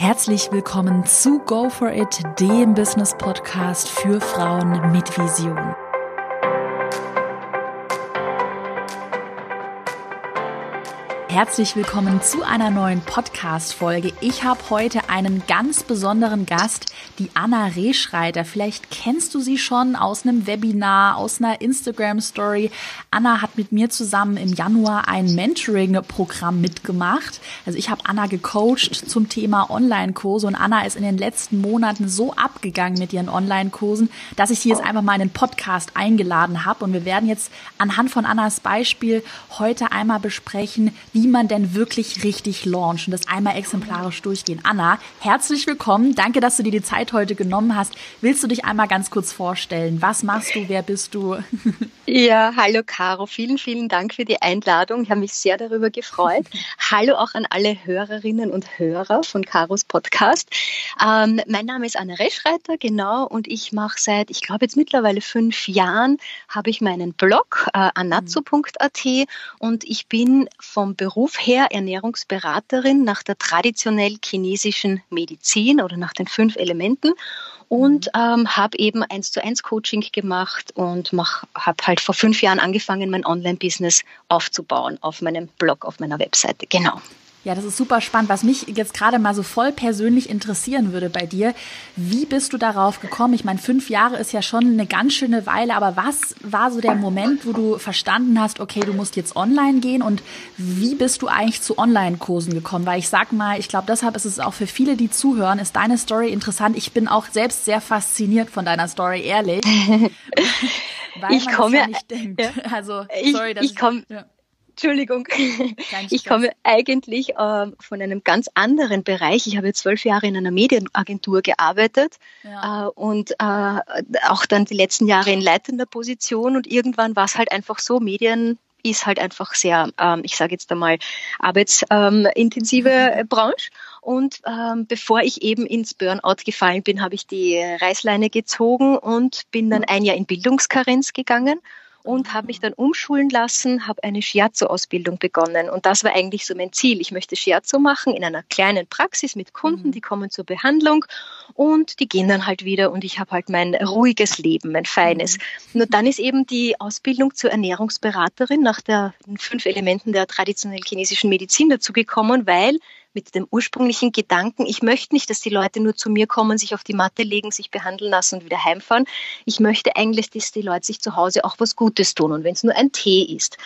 Herzlich willkommen zu Go For It, dem Business Podcast für Frauen mit Vision. Herzlich willkommen zu einer neuen Podcast-Folge. Ich habe heute einen ganz besonderen Gast, die Anna Rehschreiter. Vielleicht kennst du sie schon aus einem Webinar, aus einer Instagram-Story. Anna hat mit mir zusammen im Januar ein Mentoring-Programm mitgemacht. Also ich habe Anna gecoacht zum Thema Online-Kurse und Anna ist in den letzten Monaten so abgegangen mit ihren Online-Kursen, dass ich sie jetzt einfach mal in den Podcast eingeladen habe. Und wir werden jetzt anhand von Annas Beispiel heute einmal besprechen, wie man denn wirklich richtig launcht und das einmal exemplarisch durchgehen. Anna, herzlich willkommen. Danke, dass du dir die Zeit heute genommen hast. Willst du dich einmal ganz kurz vorstellen? Was machst du? Wer bist du? Ja, hallo Caro. Vielen, vielen Dank für die Einladung. Ich habe mich sehr darüber gefreut. hallo auch an alle Hörerinnen und Hörer von Caros Podcast. Ähm, mein Name ist Anna Reschreiter, genau, und ich mache seit, ich glaube jetzt mittlerweile fünf Jahren, habe ich meinen Blog äh, anazzo.at und ich bin vom Beruf Beruf her Ernährungsberaterin nach der traditionell chinesischen Medizin oder nach den fünf Elementen und mhm. ähm, habe eben eins zu eins Coaching gemacht und habe halt vor fünf Jahren angefangen, mein Online-Business aufzubauen auf meinem Blog, auf meiner Webseite. Genau. Ja, das ist super spannend. Was mich jetzt gerade mal so voll persönlich interessieren würde bei dir, wie bist du darauf gekommen? Ich meine, fünf Jahre ist ja schon eine ganz schöne Weile, aber was war so der Moment, wo du verstanden hast, okay, du musst jetzt online gehen und wie bist du eigentlich zu Online-Kursen gekommen? Weil ich sag mal, ich glaube, deshalb ist es auch für viele, die zuhören, ist deine Story interessant. Ich bin auch selbst sehr fasziniert von deiner Story, ehrlich. weil ich komme ja nicht denkt. Ja. Also, sorry, dass ich, ich komme. Ja Entschuldigung. Ich komme eigentlich äh, von einem ganz anderen Bereich. Ich habe zwölf Jahre in einer Medienagentur gearbeitet ja. äh, und äh, auch dann die letzten Jahre in leitender Position. Und irgendwann war es halt einfach so, Medien ist halt einfach sehr, ähm, ich sage jetzt einmal, arbeitsintensive mhm. Branche. Und ähm, bevor ich eben ins Burnout gefallen bin, habe ich die Reißleine gezogen und bin dann mhm. ein Jahr in Bildungskarenz gegangen und habe mich dann umschulen lassen, habe eine Shiatsu-Ausbildung begonnen. Und das war eigentlich so mein Ziel. Ich möchte Shiatsu machen in einer kleinen Praxis mit Kunden, mhm. die kommen zur Behandlung und die gehen dann halt wieder und ich habe halt mein ruhiges Leben, mein feines. Mhm. Nur dann ist eben die Ausbildung zur Ernährungsberaterin nach den fünf Elementen der traditionellen chinesischen Medizin dazu gekommen, weil mit dem ursprünglichen Gedanken, ich möchte nicht, dass die Leute nur zu mir kommen, sich auf die Matte legen, sich behandeln lassen und wieder heimfahren. Ich möchte eigentlich, dass die Leute sich zu Hause auch was Gutes tun und wenn es nur ein Tee ist.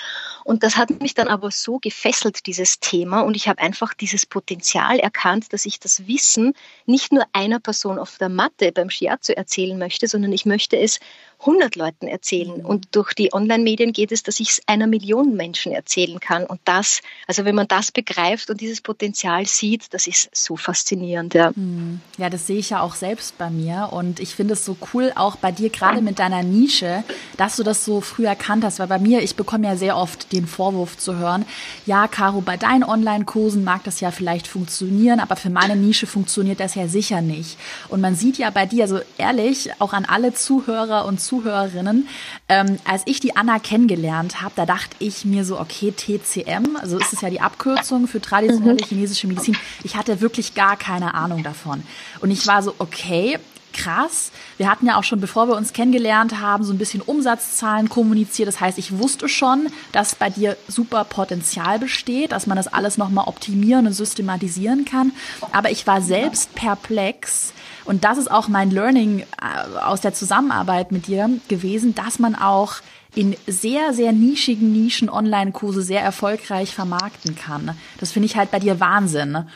Und das hat mich dann aber so gefesselt, dieses Thema, und ich habe einfach dieses Potenzial erkannt, dass ich das Wissen nicht nur einer Person auf der Matte beim Shiatsu erzählen möchte, sondern ich möchte es 100 Leuten erzählen. Mhm. Und durch die Online-Medien geht es, dass ich es einer Million Menschen erzählen kann. Und das, also wenn man das begreift und dieses Potenzial sieht, das ist so faszinierend. Ja, mhm. ja das sehe ich ja auch selbst bei mir. Und ich finde es so cool, auch bei dir, gerade mit deiner Nische, dass du das so früh erkannt hast. Weil bei mir, ich bekomme ja sehr oft den Vorwurf zu hören, ja, Caro, bei deinen Online-Kursen mag das ja vielleicht funktionieren, aber für meine Nische funktioniert das ja sicher nicht. Und man sieht ja bei dir, also ehrlich, auch an alle Zuhörer und Zuhörer, Zuhörerinnen. Ähm, als ich die Anna kennengelernt habe, da dachte ich mir so, okay, TCM, also ist es ja die Abkürzung für traditionelle mhm. chinesische Medizin. Ich hatte wirklich gar keine Ahnung davon. Und ich war so, okay, krass. Wir hatten ja auch schon, bevor wir uns kennengelernt haben, so ein bisschen Umsatzzahlen kommuniziert. Das heißt, ich wusste schon, dass bei dir super Potenzial besteht, dass man das alles nochmal optimieren und systematisieren kann. Aber ich war selbst perplex, und das ist auch mein Learning äh, aus der Zusammenarbeit mit dir gewesen, dass man auch in sehr, sehr nischigen Nischen Online-Kurse sehr erfolgreich vermarkten kann. Das finde ich halt bei dir Wahnsinn.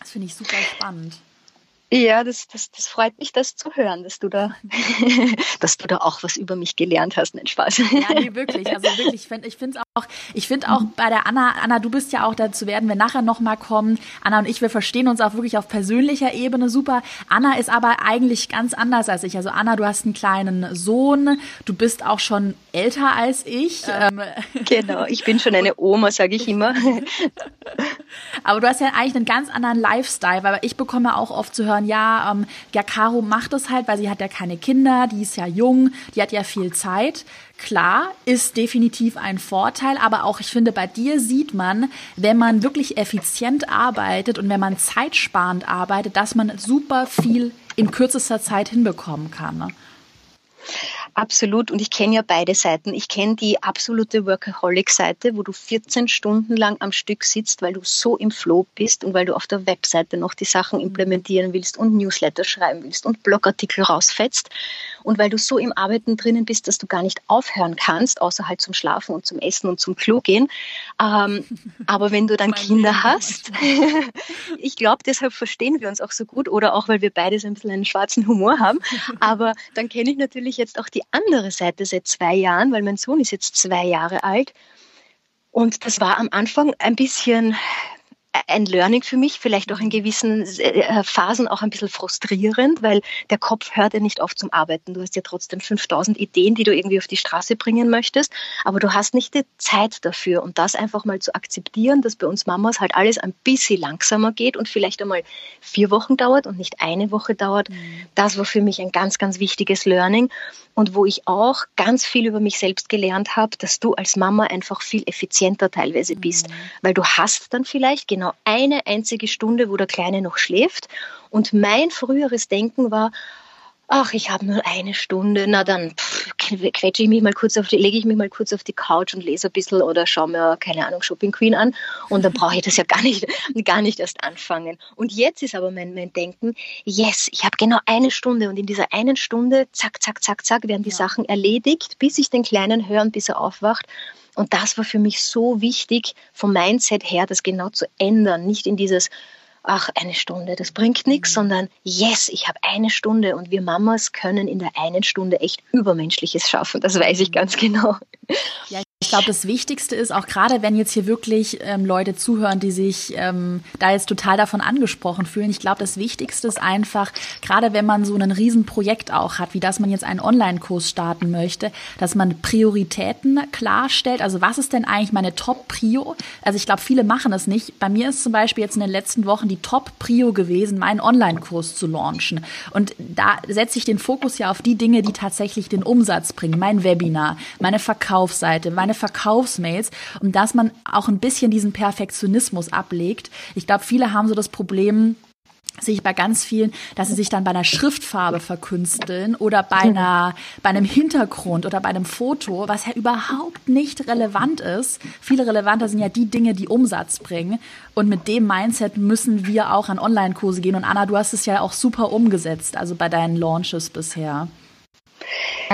Das finde ich super spannend. Ja, das, das, das freut mich, das zu hören, dass du da, dass du da auch was über mich gelernt hast. Nein, Spaß. Ja, nee, wirklich. Also wirklich, ich finde ich finde auch, ich finde auch bei der Anna, Anna, du bist ja auch dazu werden wir nachher nochmal kommen. Anna und ich, wir verstehen uns auch wirklich auf persönlicher Ebene super. Anna ist aber eigentlich ganz anders als ich. Also Anna, du hast einen kleinen Sohn, du bist auch schon älter als ich. Ähm, genau, ich bin schon eine Oma, sage ich immer. aber du hast ja eigentlich einen ganz anderen Lifestyle, weil ich bekomme auch oft zu hören, ja, ähm, ja, Caro macht es halt, weil sie hat ja keine Kinder, die ist ja jung, die hat ja viel Zeit. Klar, ist definitiv ein Vorteil, aber auch ich finde, bei dir sieht man, wenn man wirklich effizient arbeitet und wenn man zeitsparend arbeitet, dass man super viel in kürzester Zeit hinbekommen kann. Ne? Absolut. Und ich kenne ja beide Seiten. Ich kenne die absolute Workaholic-Seite, wo du 14 Stunden lang am Stück sitzt, weil du so im Flow bist und weil du auf der Webseite noch die Sachen implementieren willst und Newsletter schreiben willst und Blogartikel rausfetzt und weil du so im Arbeiten drinnen bist, dass du gar nicht aufhören kannst, außer halt zum Schlafen und zum Essen und zum Klo gehen. Ähm, aber wenn du dann Kinder hast, ich glaube, deshalb verstehen wir uns auch so gut oder auch, weil wir beide so ein bisschen einen schwarzen Humor haben. Aber dann kenne ich natürlich jetzt auch die andere Seite seit zwei Jahren, weil mein Sohn ist jetzt zwei Jahre alt. Und das war am Anfang ein bisschen ein Learning für mich, vielleicht auch in gewissen äh, Phasen auch ein bisschen frustrierend, weil der Kopf hört ja nicht auf zum Arbeiten. Du hast ja trotzdem 5000 Ideen, die du irgendwie auf die Straße bringen möchtest, aber du hast nicht die Zeit dafür. Und das einfach mal zu akzeptieren, dass bei uns Mamas halt alles ein bisschen langsamer geht und vielleicht einmal vier Wochen dauert und nicht eine Woche dauert, mhm. das war für mich ein ganz, ganz wichtiges Learning und wo ich auch ganz viel über mich selbst gelernt habe, dass du als Mama einfach viel effizienter teilweise bist, mhm. weil du hast dann vielleicht genau eine einzige Stunde, wo der Kleine noch schläft. Und mein früheres Denken war, ach, ich habe nur eine Stunde, na dann quetsche ich mich mal kurz auf die, lege ich mich mal kurz auf die Couch und lese ein bisschen oder schaue mir, keine Ahnung, Shopping Queen an und dann brauche ich das ja gar nicht, gar nicht erst anfangen. Und jetzt ist aber mein, mein Denken, yes, ich habe genau eine Stunde und in dieser einen Stunde, zack, zack, zack, zack, werden die ja. Sachen erledigt, bis ich den Kleinen höre und bis er aufwacht. Und das war für mich so wichtig, vom Mindset her, das genau zu ändern, nicht in dieses, ach, eine Stunde, das bringt nichts, mhm. sondern yes, ich habe eine Stunde und wir Mamas können in der einen Stunde echt Übermenschliches schaffen. Das weiß ich ganz genau. Ja, ich glaube, das Wichtigste ist auch gerade, wenn jetzt hier wirklich ähm, Leute zuhören, die sich ähm, da jetzt total davon angesprochen fühlen. Ich glaube, das Wichtigste ist einfach, gerade wenn man so ein Riesenprojekt auch hat, wie das man jetzt einen Online-Kurs starten möchte, dass man Prioritäten klarstellt. Also was ist denn eigentlich meine Top-Prio? Also ich glaube, viele machen es nicht. Bei mir ist zum Beispiel jetzt in den letzten Wochen die Top-Prio gewesen, meinen Online-Kurs zu launchen. Und da setze ich den Fokus ja auf die Dinge, die tatsächlich den Umsatz bringen. Mein Webinar, meine Verkaufsseite, meine Verkaufsmails und dass man auch ein bisschen diesen Perfektionismus ablegt. Ich glaube, viele haben so das Problem, sehe ich bei ganz vielen, dass sie sich dann bei einer Schriftfarbe verkünsteln oder bei einer, bei einem Hintergrund oder bei einem Foto, was ja überhaupt nicht relevant ist. Viele relevanter sind ja die Dinge, die Umsatz bringen. Und mit dem Mindset müssen wir auch an Online-Kurse gehen. Und Anna, du hast es ja auch super umgesetzt, also bei deinen Launches bisher.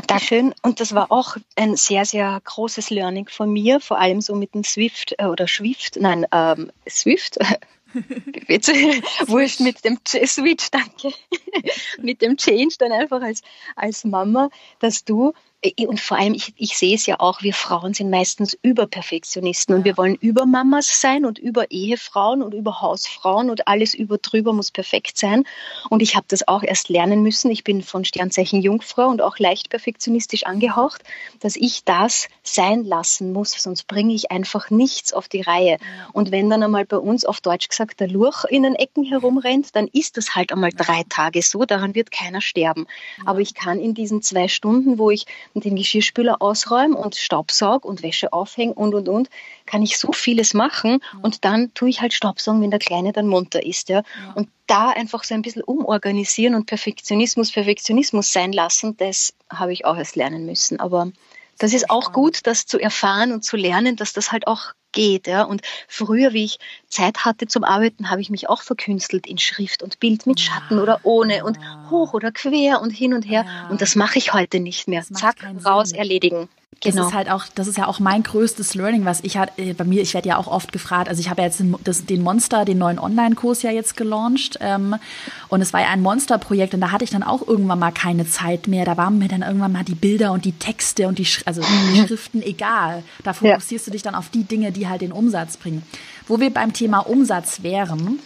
Dankeschön. Und das war auch ein sehr, sehr großes Learning von mir, vor allem so mit dem Swift äh, oder Swift, nein, ähm, Swift. Wurscht mit dem Switch, danke. mit dem Change dann einfach als, als Mama, dass du und vor allem, ich, ich sehe es ja auch, wir Frauen sind meistens Überperfektionisten und wir wollen Übermamas sein und über Ehefrauen und über Hausfrauen und alles über drüber muss perfekt sein. Und ich habe das auch erst lernen müssen. Ich bin von Sternzeichen Jungfrau und auch leicht perfektionistisch angehaucht, dass ich das sein lassen muss, sonst bringe ich einfach nichts auf die Reihe. Und wenn dann einmal bei uns auf Deutsch gesagt der Lurch in den Ecken herumrennt, dann ist das halt einmal drei Tage so, daran wird keiner sterben. Aber ich kann in diesen zwei Stunden, wo ich den Geschirrspüler ausräume und Staubsaug und Wäsche aufhängen und und und, kann ich so vieles machen und dann tue ich halt Staubsaugen, wenn der Kleine dann munter ist. Ja. ja. Und da einfach so ein bisschen umorganisieren und Perfektionismus Perfektionismus sein lassen, das habe ich auch erst lernen müssen. Aber das ist auch gut, das zu erfahren und zu lernen, dass das halt auch geht. Ja. Und früher, wie ich Zeit hatte zum Arbeiten, habe ich mich auch verkünstelt in Schrift und Bild mit Schatten ja. oder ohne und hoch oder quer und hin und her. Ja. Und das mache ich heute nicht mehr. Zack, raus, erledigen. Genau. Das ist halt auch, das ist ja auch mein größtes Learning, was ich halt bei mir, ich werde ja auch oft gefragt, also ich habe ja jetzt den, das, den Monster, den neuen Online-Kurs ja jetzt gelauncht ähm, und es war ja ein Monsterprojekt und da hatte ich dann auch irgendwann mal keine Zeit mehr, da waren mir dann irgendwann mal die Bilder und die Texte und die, also die Schriften egal. Da fokussierst ja. du dich dann auf die Dinge, die halt den Umsatz bringen. Wo wir beim Thema Umsatz wären,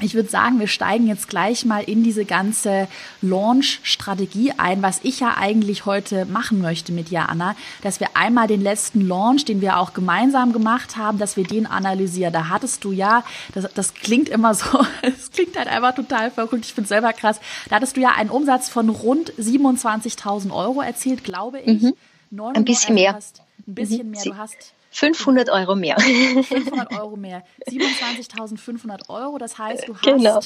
ich würde sagen, wir steigen jetzt gleich mal in diese ganze Launch-Strategie ein, was ich ja eigentlich heute machen möchte mit dir, Anna, dass wir einmal den letzten Launch, den wir auch gemeinsam gemacht haben, dass wir den analysieren. Da hattest du ja, das, das klingt immer so, es klingt halt einfach total verrückt, ich finde selber krass, da hattest du ja einen Umsatz von rund 27.000 Euro erzielt, glaube ich. Mhm ein bisschen mehr. ein bisschen mehr. Du hast 500 Euro mehr. 500 Euro mehr. 27.500 Euro. Das heißt, du hast genau.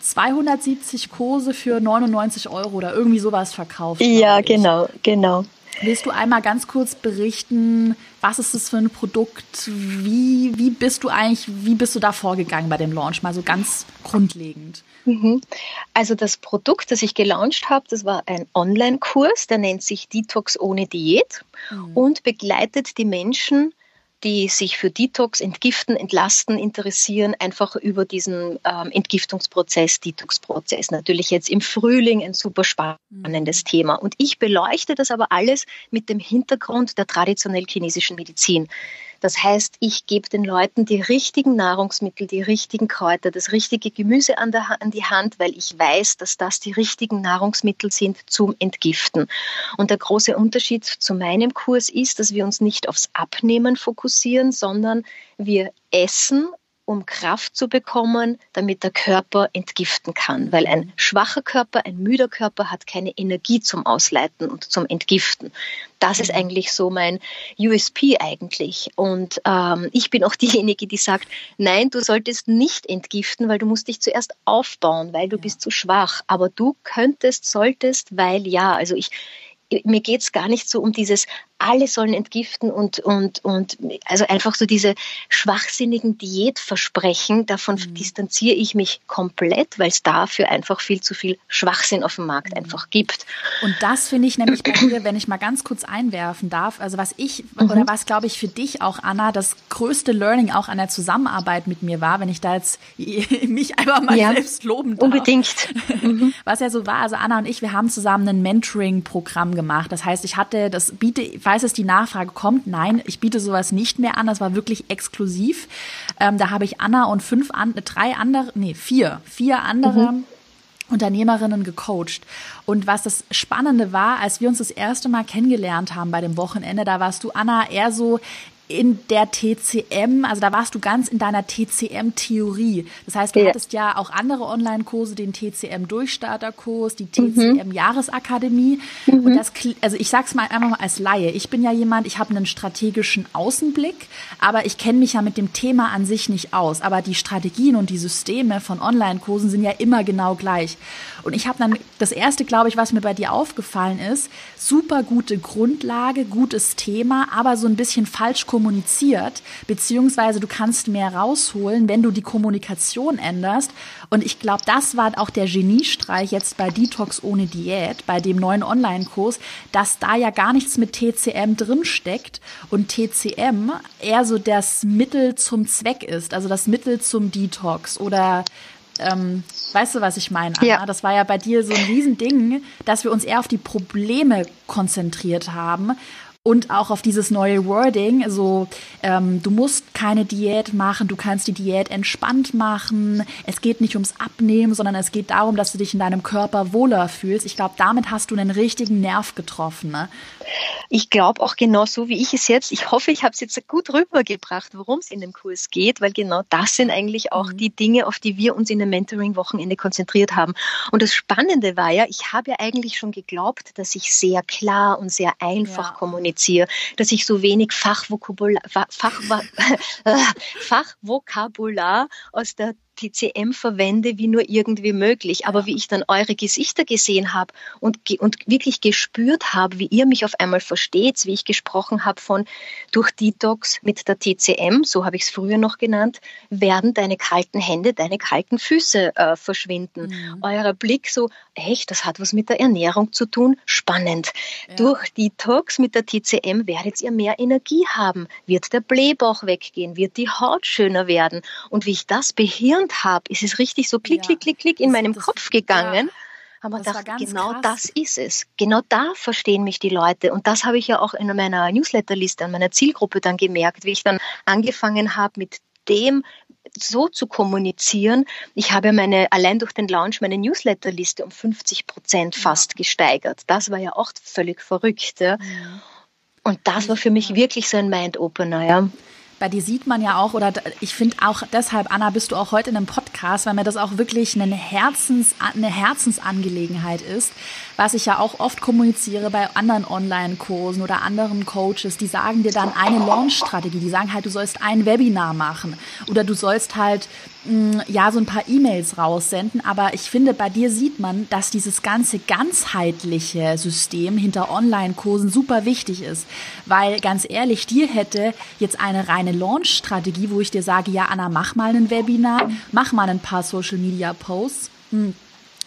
270 Kurse für 99 Euro oder irgendwie sowas verkauft. Ja, genau, genau. Willst du einmal ganz kurz berichten, was ist das für ein Produkt? Wie, wie bist du eigentlich, wie bist du da vorgegangen bei dem Launch? Mal so ganz grundlegend. Mhm. Also das Produkt, das ich gelauncht habe, das war ein Online-Kurs, der nennt sich Detox ohne Diät mhm. und begleitet die Menschen die sich für Detox, Entgiften, Entlasten interessieren, einfach über diesen ähm, Entgiftungsprozess, Detox-Prozess. Natürlich jetzt im Frühling ein super spannendes mhm. Thema. Und ich beleuchte das aber alles mit dem Hintergrund der traditionell chinesischen Medizin. Das heißt, ich gebe den Leuten die richtigen Nahrungsmittel, die richtigen Kräuter, das richtige Gemüse an, der, an die Hand, weil ich weiß, dass das die richtigen Nahrungsmittel sind zum Entgiften. Und der große Unterschied zu meinem Kurs ist, dass wir uns nicht aufs Abnehmen fokussieren, sondern wir essen um Kraft zu bekommen, damit der Körper entgiften kann. Weil ein schwacher Körper, ein müder Körper hat keine Energie zum Ausleiten und zum Entgiften. Das ist eigentlich so mein USP eigentlich. Und ähm, ich bin auch diejenige, die sagt, nein, du solltest nicht entgiften, weil du musst dich zuerst aufbauen, weil du ja. bist zu schwach. Aber du könntest, solltest, weil ja. Also ich, mir geht es gar nicht so um dieses, alle sollen entgiften und, und, und also einfach so diese schwachsinnigen Diätversprechen, davon mhm. distanziere ich mich komplett, weil es dafür einfach viel zu viel Schwachsinn auf dem Markt mhm. einfach gibt. Und das finde ich nämlich bei dir, wenn ich mal ganz kurz einwerfen darf, also was ich mhm. oder was glaube ich für dich auch, Anna, das größte Learning auch an der Zusammenarbeit mit mir war, wenn ich da jetzt mich einfach mal ja, selbst loben darf. Unbedingt. Mhm. Was ja so war, also Anna und ich, wir haben zusammen ein Mentoring-Programm gemacht. Das heißt, ich hatte, das biete, falls es die Nachfrage kommt, nein, ich biete sowas nicht mehr an. Das war wirklich exklusiv. Ähm, da habe ich Anna und fünf, an, drei andere, nee, vier, vier andere. Mhm. Unternehmerinnen gecoacht. Und was das Spannende war, als wir uns das erste Mal kennengelernt haben bei dem Wochenende, da warst du, Anna, eher so in der TCM, also da warst du ganz in deiner TCM-Theorie. Das heißt, du ja. hattest ja auch andere Online-Kurse, den TCM-Durchstarterkurs, die TCM-Jahresakademie. Mhm. Und das, also ich sag's mal einfach mal als Laie. Ich bin ja jemand, ich habe einen strategischen Außenblick, aber ich kenne mich ja mit dem Thema an sich nicht aus. Aber die Strategien und die Systeme von Online-Kursen sind ja immer genau gleich. Und ich habe dann das erste, glaube ich, was mir bei dir aufgefallen ist, super gute Grundlage, gutes Thema, aber so ein bisschen falsch kommuniziert, beziehungsweise du kannst mehr rausholen, wenn du die Kommunikation änderst. Und ich glaube, das war auch der Geniestreich jetzt bei Detox ohne Diät, bei dem neuen Online-Kurs, dass da ja gar nichts mit TCM drinsteckt und TCM eher so das Mittel zum Zweck ist, also das Mittel zum Detox oder ähm, weißt du, was ich meine, Anna? Ja. Das war ja bei dir so ein Riesending, dass wir uns eher auf die Probleme konzentriert haben und auch auf dieses neue Wording, so ähm, du musst keine Diät machen, du kannst die Diät entspannt machen. Es geht nicht ums Abnehmen, sondern es geht darum, dass du dich in deinem Körper wohler fühlst. Ich glaube, damit hast du einen richtigen Nerv getroffen. Ne? Ich glaube auch genau so, wie ich es jetzt, ich hoffe, ich habe es jetzt gut rübergebracht, worum es in dem Kurs geht, weil genau das sind eigentlich auch mhm. die Dinge, auf die wir uns in dem Mentoring-Wochenende konzentriert haben. Und das Spannende war ja, ich habe ja eigentlich schon geglaubt, dass ich sehr klar und sehr einfach ja. kommuniziere kommuniziere, dass ich so wenig Fachvokabular, Fach, Fachvokabular aus der TCM verwende, wie nur irgendwie möglich. Aber wie ich dann eure Gesichter gesehen habe und, und wirklich gespürt habe, wie ihr mich auf einmal versteht, wie ich gesprochen habe von durch Detox mit der TCM, so habe ich es früher noch genannt, werden deine kalten Hände, deine kalten Füße äh, verschwinden. Mhm. Euer Blick so, echt, das hat was mit der Ernährung zu tun, spannend. Ja. Durch Detox mit der TCM werdet ihr mehr Energie haben, wird der Blähbauch weggehen, wird die Haut schöner werden. Und wie ich das behirnt gelernt habe, ist es richtig so klick, ja. klick, klick, klick in meinem das, Kopf gegangen. Ja. Haben wir gedacht, genau krass. das ist es. Genau da verstehen mich die Leute. Und das habe ich ja auch in meiner Newsletterliste, an meiner Zielgruppe dann gemerkt, wie ich dann angefangen habe, mit dem so zu kommunizieren. Ich habe meine, allein durch den Launch meine Newsletterliste um 50 Prozent fast ja. gesteigert. Das war ja auch völlig verrückt. Ja. Und das war für mich wirklich so ein Mind-Opener. Ja. Bei dir sieht man ja auch, oder ich finde auch deshalb, Anna, bist du auch heute in einem Podcast, weil mir das auch wirklich eine, Herzens, eine Herzensangelegenheit ist, was ich ja auch oft kommuniziere bei anderen Online-Kursen oder anderen Coaches, die sagen dir dann eine Launch-Strategie, die sagen halt, du sollst ein Webinar machen oder du sollst halt mm, ja so ein paar E-Mails raussenden, aber ich finde, bei dir sieht man, dass dieses ganze ganzheitliche System hinter Online-Kursen super wichtig ist, weil ganz ehrlich, dir hätte jetzt eine reine Launch-Strategie, wo ich dir sage, ja Anna, mach mal ein Webinar, mach mal ein paar Social-Media-Posts. Hm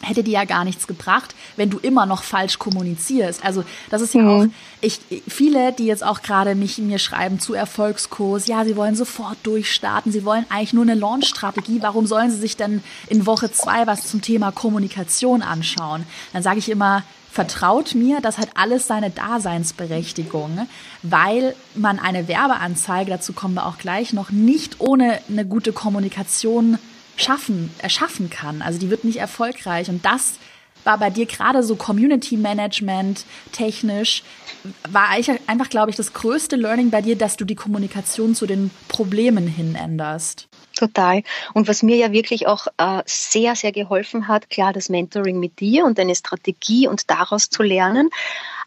hätte dir ja gar nichts gebracht, wenn du immer noch falsch kommunizierst. Also das ist ja mhm. auch, ich, viele, die jetzt auch gerade mich mir schreiben zu Erfolgskurs, ja, sie wollen sofort durchstarten, sie wollen eigentlich nur eine Launch-Strategie, warum sollen sie sich denn in Woche zwei was zum Thema Kommunikation anschauen? Dann sage ich immer, vertraut mir, das hat alles seine Daseinsberechtigung, weil man eine Werbeanzeige, dazu kommen wir auch gleich noch, nicht ohne eine gute Kommunikation schaffen, erschaffen kann. Also die wird nicht erfolgreich. Und das war bei dir gerade so Community Management technisch, war einfach, glaube ich, das größte Learning bei dir, dass du die Kommunikation zu den Problemen hin änderst. Total. Und was mir ja wirklich auch äh, sehr, sehr geholfen hat, klar, das Mentoring mit dir und deine Strategie und daraus zu lernen,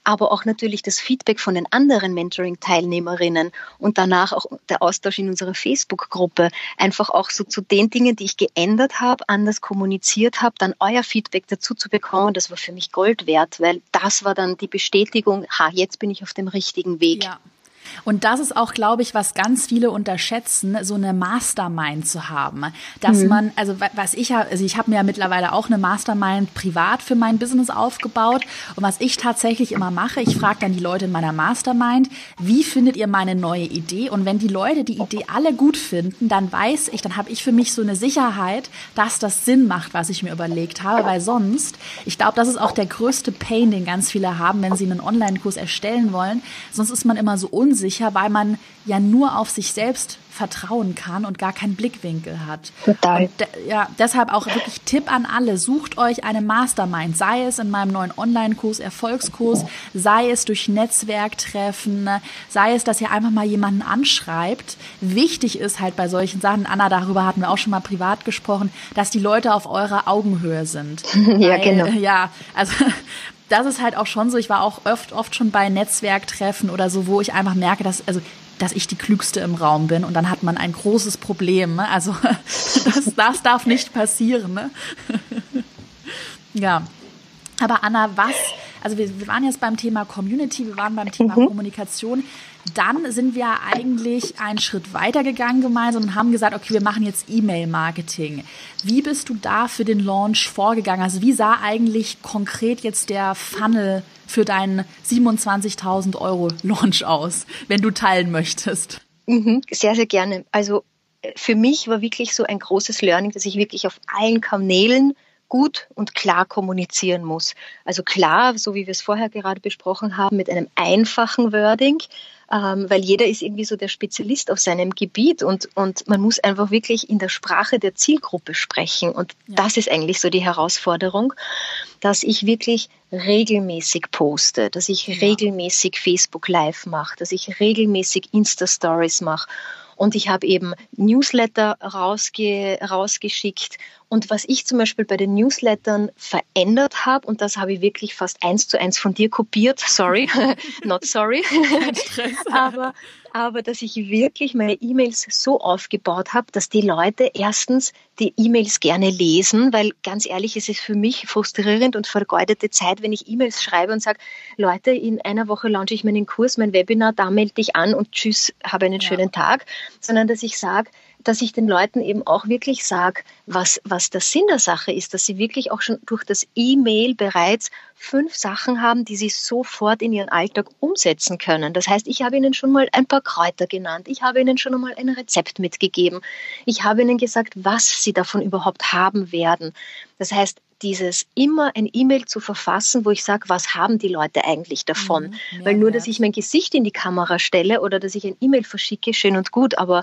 aber auch natürlich das Feedback von den anderen Mentoring-Teilnehmerinnen und danach auch der Austausch in unserer Facebook-Gruppe. Einfach auch so zu den Dingen, die ich geändert habe, anders kommuniziert habe, dann euer Feedback dazu zu bekommen, das war für mich Gold wert, weil das war dann die Bestätigung, ha, jetzt bin ich auf dem richtigen Weg. Ja. Und das ist auch, glaube ich, was ganz viele unterschätzen, so eine Mastermind zu haben. Dass mhm. man, also was ich ja, also ich habe mir ja mittlerweile auch eine Mastermind privat für mein Business aufgebaut. Und was ich tatsächlich immer mache, ich frage dann die Leute in meiner Mastermind, wie findet ihr meine neue Idee? Und wenn die Leute die Idee alle gut finden, dann weiß ich, dann habe ich für mich so eine Sicherheit, dass das Sinn macht, was ich mir überlegt habe. Weil sonst, ich glaube, das ist auch der größte Pain, den ganz viele haben, wenn sie einen Online-Kurs erstellen wollen. Sonst ist man immer so unsicher unsicher, weil man ja nur auf sich selbst vertrauen kann und gar keinen Blickwinkel hat. Total. Ja, deshalb auch wirklich Tipp an alle, sucht euch eine Mastermind, sei es in meinem neuen Online-Kurs, Erfolgskurs, sei es durch Netzwerktreffen, sei es, dass ihr einfach mal jemanden anschreibt. Wichtig ist halt bei solchen Sachen, Anna, darüber hatten wir auch schon mal privat gesprochen, dass die Leute auf eurer Augenhöhe sind. ja, Weil, genau. Ja, also das ist halt auch schon so. Ich war auch oft, oft schon bei Netzwerktreffen oder so, wo ich einfach merke, dass, also, dass ich die Klügste im Raum bin und dann hat man ein großes Problem. Ne? Also das, das darf nicht passieren. Ne? ja. Aber Anna, was, also wir, wir waren jetzt beim Thema Community, wir waren beim Thema mhm. Kommunikation. Dann sind wir eigentlich einen Schritt weiter gegangen gemeinsam und haben gesagt, okay, wir machen jetzt E-Mail-Marketing. Wie bist du da für den Launch vorgegangen? Also wie sah eigentlich konkret jetzt der Funnel für deinen 27.000 Euro Launch aus, wenn du teilen möchtest? Mhm, sehr, sehr gerne. Also äh, für mich war wirklich so ein großes Learning, dass ich wirklich auf allen Kanälen gut und klar kommunizieren muss. Also klar, so wie wir es vorher gerade besprochen haben, mit einem einfachen Wording, ähm, weil jeder ist irgendwie so der Spezialist auf seinem Gebiet und, und man muss einfach wirklich in der Sprache der Zielgruppe sprechen. Und ja. das ist eigentlich so die Herausforderung, dass ich wirklich regelmäßig poste, dass ich ja. regelmäßig Facebook Live mache, dass ich regelmäßig Insta-Stories mache und ich habe eben Newsletter rausge rausgeschickt. Und was ich zum Beispiel bei den Newslettern verändert habe, und das habe ich wirklich fast eins zu eins von dir kopiert, sorry, not sorry, aber aber dass ich wirklich meine E-Mails so aufgebaut habe, dass die Leute erstens die E-Mails gerne lesen, weil ganz ehrlich, es ist für mich frustrierend und vergeudete Zeit, wenn ich E-Mails schreibe und sage, Leute, in einer Woche launche ich meinen Kurs, mein Webinar, da melde dich an und tschüss, habe einen ja. schönen Tag, sondern dass ich sage, dass ich den Leuten eben auch wirklich sage, was, was der Sinn der Sache ist, dass sie wirklich auch schon durch das E-Mail bereits fünf Sachen haben, die sie sofort in ihren Alltag umsetzen können. Das heißt, ich habe ihnen schon mal ein paar Kräuter genannt, ich habe ihnen schon einmal ein Rezept mitgegeben, ich habe ihnen gesagt, was sie davon überhaupt haben werden. Das heißt, dieses immer ein E-Mail zu verfassen, wo ich sage, was haben die Leute eigentlich davon? Mhm, Weil nur, dass ich mein Gesicht in die Kamera stelle oder dass ich ein E-Mail verschicke, schön und gut, aber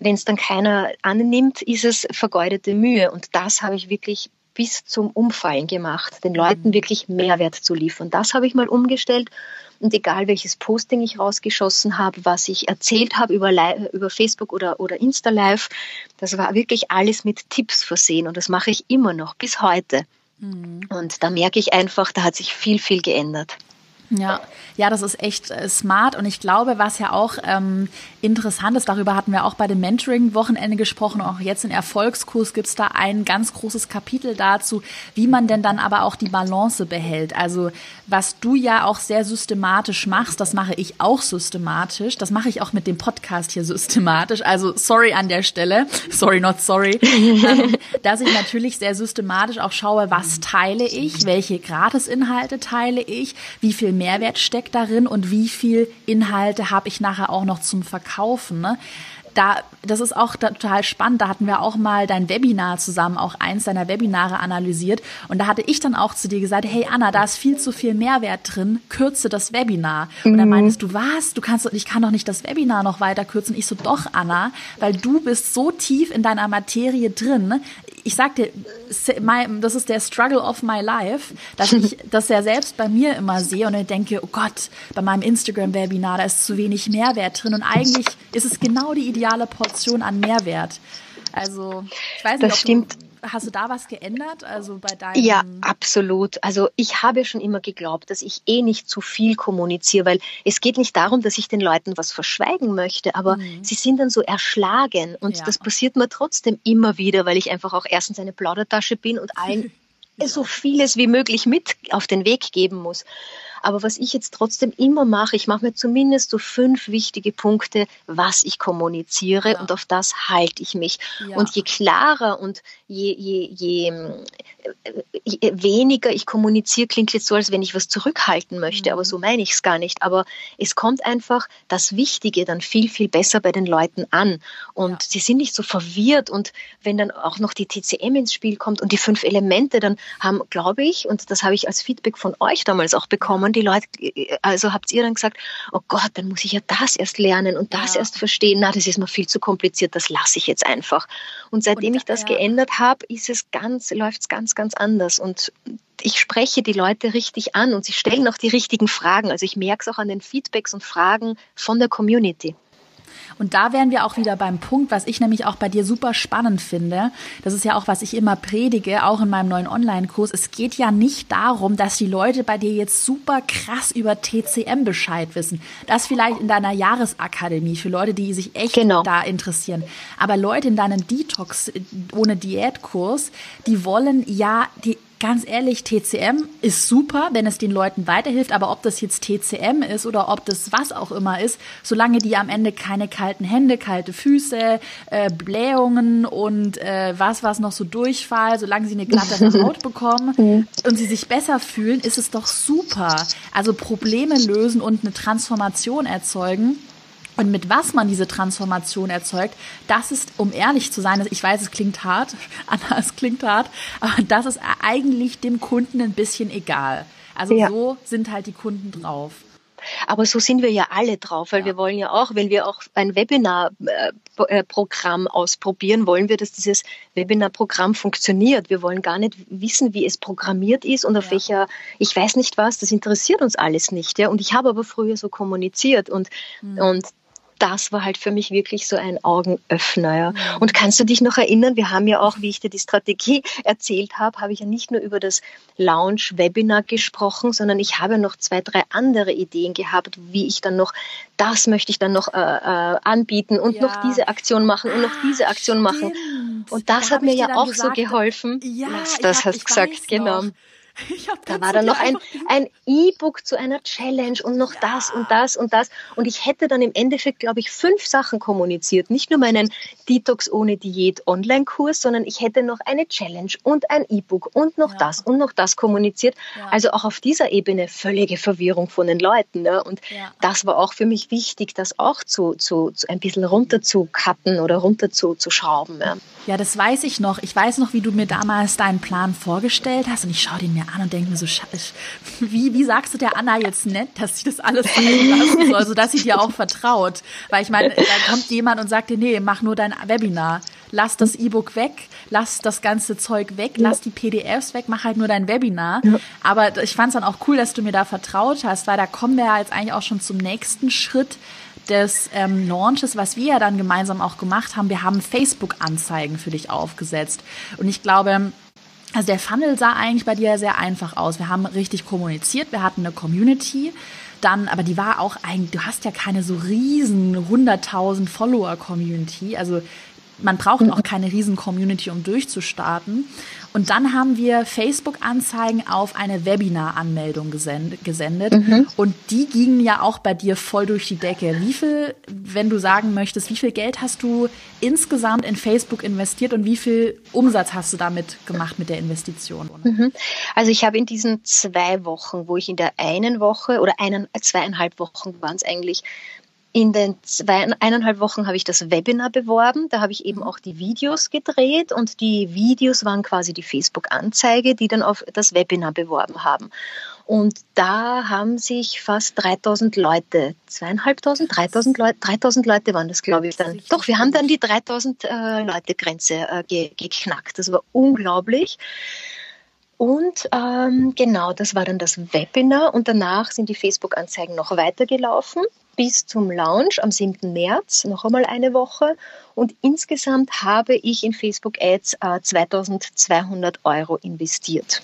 wenn es dann keiner annimmt, ist es vergeudete Mühe. Und das habe ich wirklich bis zum Umfallen gemacht, den Leuten mhm. wirklich Mehrwert zu liefern. Das habe ich mal umgestellt. Und egal welches Posting ich rausgeschossen habe, was ich erzählt habe über, über Facebook oder, oder Insta Live, das war wirklich alles mit Tipps versehen. Und das mache ich immer noch bis heute. Mhm. Und da merke ich einfach, da hat sich viel, viel geändert. Ja, ja, das ist echt äh, smart. Und ich glaube, was ja auch ähm, interessant ist, darüber hatten wir auch bei dem Mentoring-Wochenende gesprochen, auch jetzt im Erfolgskurs gibt's da ein ganz großes Kapitel dazu, wie man denn dann aber auch die Balance behält. Also was du ja auch sehr systematisch machst, das mache ich auch systematisch, das mache ich auch mit dem Podcast hier systematisch, also sorry an der Stelle, sorry not sorry, ähm, dass ich natürlich sehr systematisch auch schaue, was teile ich, welche Gratisinhalte teile ich, wie viel Mehrwert steckt darin und wie viel Inhalte habe ich nachher auch noch zum Verkaufen. Ne? da, das ist auch total spannend. Da hatten wir auch mal dein Webinar zusammen, auch eins deiner Webinare analysiert. Und da hatte ich dann auch zu dir gesagt, hey Anna, da ist viel zu viel Mehrwert drin, kürze das Webinar. Und dann mhm. meintest du, was? Du kannst, ich kann doch nicht das Webinar noch weiter kürzen. Ich so, doch Anna, weil du bist so tief in deiner Materie drin. Ich sag dir, das ist der Struggle of my life, dass ich das ja selbst bei mir immer sehe und dann denke, oh Gott, bei meinem Instagram-Webinar, da ist zu wenig Mehrwert drin. Und eigentlich ist es genau die ideale Portion an Mehrwert. Also, ich weiß nicht, das stimmt. Du, hast du da was geändert? Also bei deinem Ja, absolut. Also ich habe schon immer geglaubt, dass ich eh nicht zu viel kommuniziere, weil es geht nicht darum, dass ich den Leuten was verschweigen möchte, aber mhm. sie sind dann so erschlagen und ja. das passiert mir trotzdem immer wieder, weil ich einfach auch erstens eine Plaudertasche bin und allen so vieles wie möglich mit auf den Weg geben muss. Aber was ich jetzt trotzdem immer mache, ich mache mir zumindest so fünf wichtige Punkte, was ich kommuniziere ja. und auf das halte ich mich. Ja. Und je klarer und je, je, je, je, weniger ich kommuniziere, klingt jetzt so, als wenn ich was zurückhalten möchte, mhm. aber so meine ich es gar nicht. Aber es kommt einfach das Wichtige dann viel, viel besser bei den Leuten an. Und ja. sie sind nicht so verwirrt. Und wenn dann auch noch die TCM ins Spiel kommt und die fünf Elemente, dann haben, glaube ich, und das habe ich als Feedback von euch damals auch bekommen, und die Leute, also habt ihr dann gesagt, oh Gott, dann muss ich ja das erst lernen und das ja. erst verstehen. Na, das ist mir viel zu kompliziert, das lasse ich jetzt einfach. Und seitdem und, ich das ja. geändert habe, ist es ganz, läuft es ganz, ganz anders. Und ich spreche die Leute richtig an und sie stellen auch die richtigen Fragen. Also ich merke es auch an den Feedbacks und Fragen von der Community. Und da wären wir auch wieder beim Punkt, was ich nämlich auch bei dir super spannend finde. Das ist ja auch, was ich immer predige, auch in meinem neuen Online-Kurs. Es geht ja nicht darum, dass die Leute bei dir jetzt super krass über TCM Bescheid wissen. Das vielleicht in deiner Jahresakademie für Leute, die sich echt genau. da interessieren. Aber Leute in deinem Detox ohne Diätkurs, die wollen ja die ganz ehrlich, TCM ist super, wenn es den Leuten weiterhilft, aber ob das jetzt TCM ist oder ob das was auch immer ist, solange die am Ende keine kalten Hände, kalte Füße, äh, Blähungen und äh, was, was noch so Durchfall, solange sie eine glattere Haut bekommen und sie sich besser fühlen, ist es doch super. Also Probleme lösen und eine Transformation erzeugen und mit was man diese Transformation erzeugt, das ist, um ehrlich zu sein, ich weiß, es klingt hart, Anna, es klingt hart, aber das ist eigentlich dem Kunden ein bisschen egal. Also ja. so sind halt die Kunden drauf. Aber so sind wir ja alle drauf, weil ja. wir wollen ja auch, wenn wir auch ein Webinar-Programm ausprobieren, wollen wir, dass dieses Webinar-Programm funktioniert. Wir wollen gar nicht wissen, wie es programmiert ist und auf ja. welcher, ich weiß nicht was, das interessiert uns alles nicht. Ja? Und ich habe aber früher so kommuniziert und, mhm. und das war halt für mich wirklich so ein Augenöffner. Ja. Mhm. Und kannst du dich noch erinnern, wir haben ja auch, wie ich dir die Strategie erzählt habe, habe ich ja nicht nur über das Launch-Webinar gesprochen, sondern ich habe noch zwei, drei andere Ideen gehabt, wie ich dann noch, das möchte ich dann noch äh, äh, anbieten und ja. noch diese Aktion machen und noch diese Aktion machen. Und das da hat mir ja auch gesagt, so geholfen. Ja, das hast du gesagt, genau. Noch. da war dann noch ein, ein E-Book zu einer Challenge und noch ja. das und das und das. Und ich hätte dann im Endeffekt, glaube ich, fünf Sachen kommuniziert. Nicht nur meinen Detox ohne Diät Online-Kurs, sondern ich hätte noch eine Challenge und ein E-Book und noch ja. das und noch das kommuniziert. Ja. Also auch auf dieser Ebene völlige Verwirrung von den Leuten. Ne? Und das war auch für mich wichtig, das auch zu, zu, zu ein bisschen runter zu cutten oder runter zu, zu schrauben. Ja. das weiß ich noch. Ich weiß noch, wie du mir damals deinen Plan vorgestellt hast und ich schaue den mir an und denke mir so, wie, wie sagst du der Anna jetzt nett, dass sie das alles lassen soll, sodass sie dir auch vertraut? Weil ich meine, da kommt jemand und sagt dir, nee, mach nur dein Webinar. lass das E-Book weg, lass das ganze Zeug weg, lass die PDFs weg, mach halt nur dein Webinar. Ja. Aber ich fand es dann auch cool, dass du mir da vertraut hast, weil da kommen wir ja jetzt eigentlich auch schon zum nächsten Schritt des ähm, Launches, was wir ja dann gemeinsam auch gemacht haben. Wir haben Facebook-Anzeigen für dich aufgesetzt. Und ich glaube, also der Funnel sah eigentlich bei dir sehr einfach aus. Wir haben richtig kommuniziert, wir hatten eine Community. Dann, aber die war auch eigentlich, du hast ja keine so riesen 100.000 Follower-Community. Also man braucht auch keine riesen Community, um durchzustarten. Und dann haben wir Facebook-Anzeigen auf eine Webinar-Anmeldung gesendet. Mhm. Und die gingen ja auch bei dir voll durch die Decke. Wie viel, wenn du sagen möchtest, wie viel Geld hast du insgesamt in Facebook investiert und wie viel Umsatz hast du damit gemacht mit der Investition? Mhm. Also ich habe in diesen zwei Wochen, wo ich in der einen Woche oder einen, zweieinhalb Wochen waren es eigentlich, in den zwei, eineinhalb Wochen habe ich das Webinar beworben. Da habe ich eben auch die Videos gedreht und die Videos waren quasi die Facebook-Anzeige, die dann auf das Webinar beworben haben. Und da haben sich fast 3000 Leute, zweieinhalbtausend, 3000 Leute, 3000 Leute waren das, glaube ich, dann. Doch, wir haben dann die 3000 äh, Leute Grenze äh, ge geknackt. Das war unglaublich. Und ähm, genau, das war dann das Webinar und danach sind die Facebook-Anzeigen noch weitergelaufen bis zum Launch am 7. März, noch einmal eine Woche. Und insgesamt habe ich in Facebook Ads äh, 2200 Euro investiert.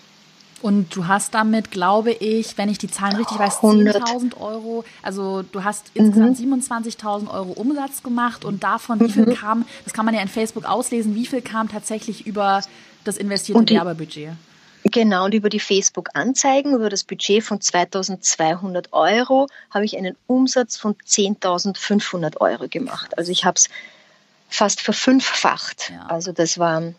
Und du hast damit, glaube ich, wenn ich die Zahlen richtig weiß, 10.000 Euro. Also du hast insgesamt mhm. 27.000 Euro Umsatz gemacht und davon, wie viel mhm. kam, das kann man ja in Facebook auslesen, wie viel kam tatsächlich über das investierte Werbebudget? Genau, und über die Facebook-Anzeigen, über das Budget von 2200 Euro, habe ich einen Umsatz von 10.500 Euro gemacht. Also ich habe es fast verfünffacht. Ja. Also das war,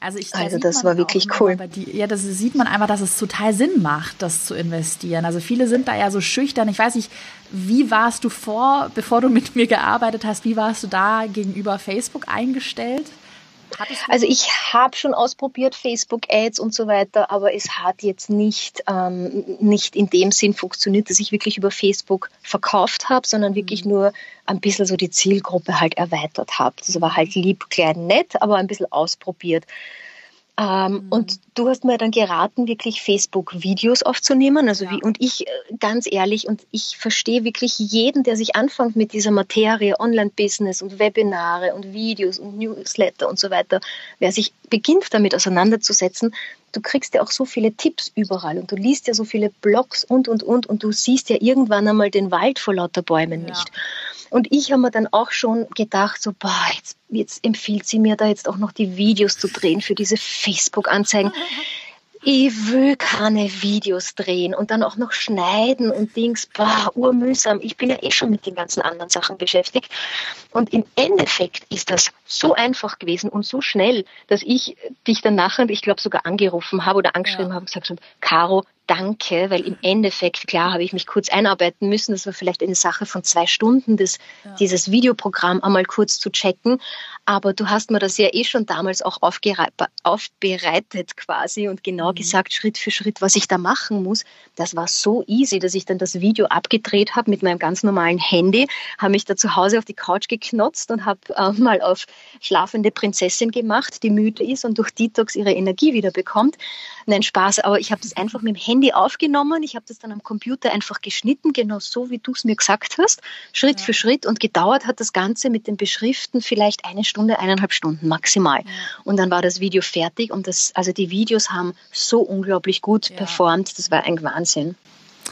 also, ich, da also das war wirklich cool. Die, ja, das sieht man einfach, dass es total Sinn macht, das zu investieren. Also viele sind da ja so schüchtern. Ich weiß nicht, wie warst du vor, bevor du mit mir gearbeitet hast, wie warst du da gegenüber Facebook eingestellt? Also ich habe schon ausprobiert Facebook-Ads und so weiter, aber es hat jetzt nicht, ähm, nicht in dem Sinn funktioniert, dass ich wirklich über Facebook verkauft habe, sondern wirklich mhm. nur ein bisschen so die Zielgruppe halt erweitert habe. Das war halt lieb, klein, nett, aber ein bisschen ausprobiert. Ähm, mhm. Und du hast mir dann geraten, wirklich Facebook-Videos aufzunehmen. Also ja. wie, und ich, äh, ganz ehrlich, und ich verstehe wirklich jeden, der sich anfängt mit dieser Materie, Online-Business und Webinare und Videos und Newsletter und so weiter, wer sich beginnt damit auseinanderzusetzen, du kriegst ja auch so viele Tipps überall und du liest ja so viele Blogs und, und, und, und du siehst ja irgendwann einmal den Wald vor lauter Bäumen ja. nicht. Und ich habe mir dann auch schon gedacht, so, boah, jetzt, jetzt empfiehlt sie mir da jetzt auch noch die Videos zu drehen für diese Facebook-Anzeigen. Ich will keine Videos drehen und dann auch noch schneiden und Dings, boah, urmühsam. Ich bin ja eh schon mit den ganzen anderen Sachen beschäftigt. Und im Endeffekt ist das so einfach gewesen und so schnell, dass ich dich dann nachher, ich glaube sogar angerufen habe oder angeschrieben ja. habe und gesagt habe, Caro, danke, weil im Endeffekt, klar, habe ich mich kurz einarbeiten müssen. Das war vielleicht eine Sache von zwei Stunden, das, ja. dieses Videoprogramm einmal kurz zu checken. Aber du hast mir das ja eh schon damals auch aufbereitet quasi und genau mhm. gesagt, Schritt für Schritt, was ich da machen muss. Das war so easy, dass ich dann das Video abgedreht habe mit meinem ganz normalen Handy, habe mich da zu Hause auf die Couch geknotzt und habe äh, mal auf schlafende Prinzessin gemacht, die müde ist und durch Detox ihre Energie wieder bekommt. Nein, Spaß, aber ich habe das einfach mit dem Handy aufgenommen. Ich habe das dann am Computer einfach geschnitten, genau so, wie du es mir gesagt hast, Schritt ja. für Schritt. Und gedauert hat das Ganze mit den Beschriften vielleicht eine Stunde, eineinhalb Stunden maximal. Ja. Und dann war das Video fertig. Und das, also die Videos haben so unglaublich gut ja. performt. Das war ein Wahnsinn.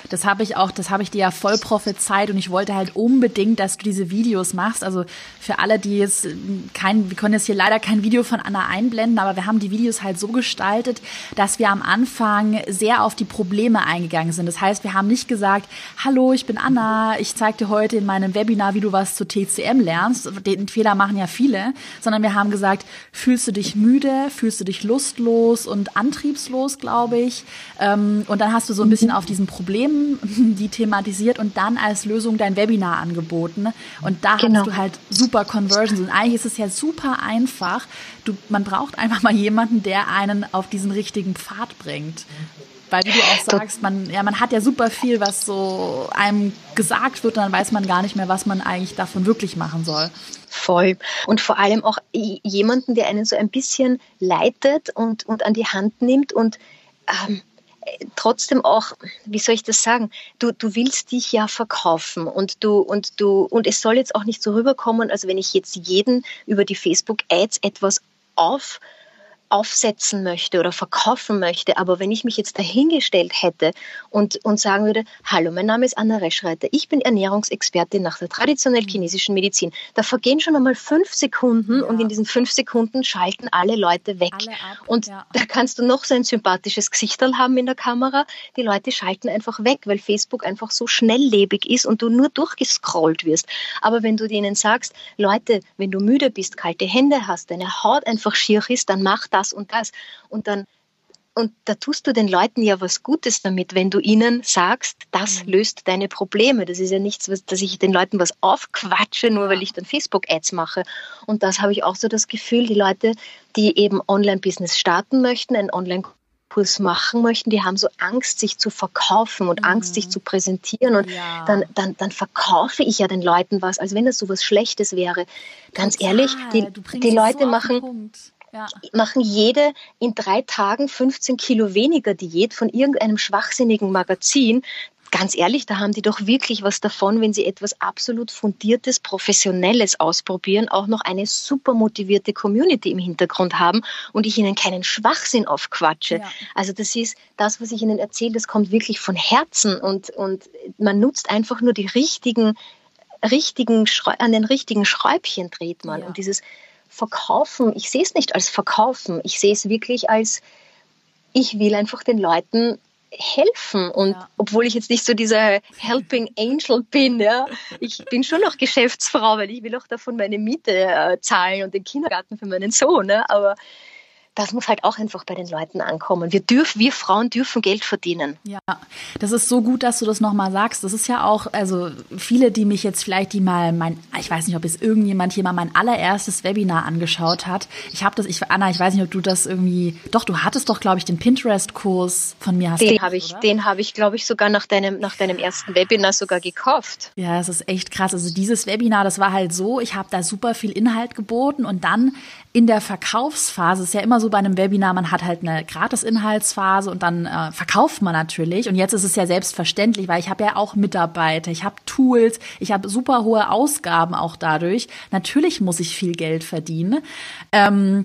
Das habe ich auch, das habe ich dir ja voll prophezeit und ich wollte halt unbedingt, dass du diese Videos machst. Also für alle, die jetzt kein, wir können jetzt hier leider kein Video von Anna einblenden, aber wir haben die Videos halt so gestaltet, dass wir am Anfang sehr auf die Probleme eingegangen sind. Das heißt, wir haben nicht gesagt, hallo, ich bin Anna, ich zeige dir heute in meinem Webinar, wie du was zu TCM lernst. Den Fehler machen ja viele, sondern wir haben gesagt, fühlst du dich müde, fühlst du dich lustlos und antriebslos, glaube ich. Ähm, und dann hast du so ein bisschen auf diesen Problem Themen, die thematisiert und dann als Lösung dein Webinar angeboten. Und da genau. hast du halt super Conversions. Und eigentlich ist es ja super einfach. Du, man braucht einfach mal jemanden, der einen auf diesen richtigen Pfad bringt. Weil, wie du auch sagst, man, ja, man hat ja super viel, was so einem gesagt wird, und dann weiß man gar nicht mehr, was man eigentlich davon wirklich machen soll. Voll. Und vor allem auch jemanden, der einen so ein bisschen leitet und, und an die Hand nimmt und ähm, trotzdem auch, wie soll ich das sagen, du, du willst dich ja verkaufen und du, und du, und es soll jetzt auch nicht so rüberkommen, als wenn ich jetzt jeden über die Facebook-Ads etwas auf aufsetzen möchte oder verkaufen möchte. Aber wenn ich mich jetzt dahingestellt hätte und, und sagen würde, hallo, mein Name ist Anna Reschreiter, ich bin Ernährungsexpertin nach der traditionell chinesischen Medizin, da vergehen schon einmal fünf Sekunden ja. und in diesen fünf Sekunden schalten alle Leute weg. Alle ab, und ja. da kannst du noch so ein sympathisches Gesichterl haben in der Kamera. Die Leute schalten einfach weg, weil Facebook einfach so schnelllebig ist und du nur durchgescrollt wirst. Aber wenn du denen sagst, Leute, wenn du müde bist, kalte Hände hast, deine Haut einfach schier ist, dann mach das das und das. Und dann und da tust du den Leuten ja was Gutes damit, wenn du ihnen sagst, das mhm. löst deine Probleme. Das ist ja nichts, was, dass ich den Leuten was aufquatsche, nur weil ich dann Facebook-Ads mache. Und das habe ich auch so das Gefühl, die Leute, die eben Online-Business starten möchten, einen Online-Kurs machen möchten, die haben so Angst, sich zu verkaufen und mhm. Angst, sich zu präsentieren. Und ja. dann, dann, dann verkaufe ich ja den Leuten was, als wenn das so was Schlechtes wäre. Ganz Total. ehrlich, die, die Leute so machen ja. machen jede in drei Tagen 15 Kilo weniger Diät von irgendeinem schwachsinnigen Magazin. Ganz ehrlich, da haben die doch wirklich was davon, wenn sie etwas absolut fundiertes, professionelles ausprobieren, auch noch eine super motivierte Community im Hintergrund haben und ich ihnen keinen Schwachsinn aufquatsche. Ja. Also das ist das, was ich ihnen erzähle, das kommt wirklich von Herzen und, und man nutzt einfach nur die richtigen, richtigen, an den richtigen Schräubchen dreht man. Ja. Und dieses Verkaufen, ich sehe es nicht als Verkaufen, ich sehe es wirklich als, ich will einfach den Leuten helfen. Und ja. obwohl ich jetzt nicht so dieser Helping Angel bin, ja, ich bin schon noch Geschäftsfrau, weil ich will auch davon meine Miete äh, zahlen und den Kindergarten für meinen Sohn. Ja, aber das muss halt auch einfach bei den Leuten ankommen. Wir dürfen, wir Frauen dürfen Geld verdienen. Ja, das ist so gut, dass du das nochmal sagst. Das ist ja auch, also viele, die mich jetzt vielleicht, die mal mein, ich weiß nicht, ob jetzt irgendjemand hier mal mein allererstes Webinar angeschaut hat. Ich habe das, ich, Anna, ich weiß nicht, ob du das irgendwie, doch, du hattest doch, glaube ich, den Pinterest-Kurs von mir. Hast den habe ich, oder? den habe ich, glaube ich, sogar nach deinem, nach deinem ersten Webinar sogar gekauft. Ja, das ist echt krass. Also dieses Webinar, das war halt so, ich habe da super viel Inhalt geboten und dann in der Verkaufsphase ist ja immer so bei einem Webinar, man hat halt eine Gratis-Inhaltsphase und dann äh, verkauft man natürlich. Und jetzt ist es ja selbstverständlich, weil ich habe ja auch Mitarbeiter, ich habe Tools, ich habe super hohe Ausgaben auch dadurch. Natürlich muss ich viel Geld verdienen. Ähm,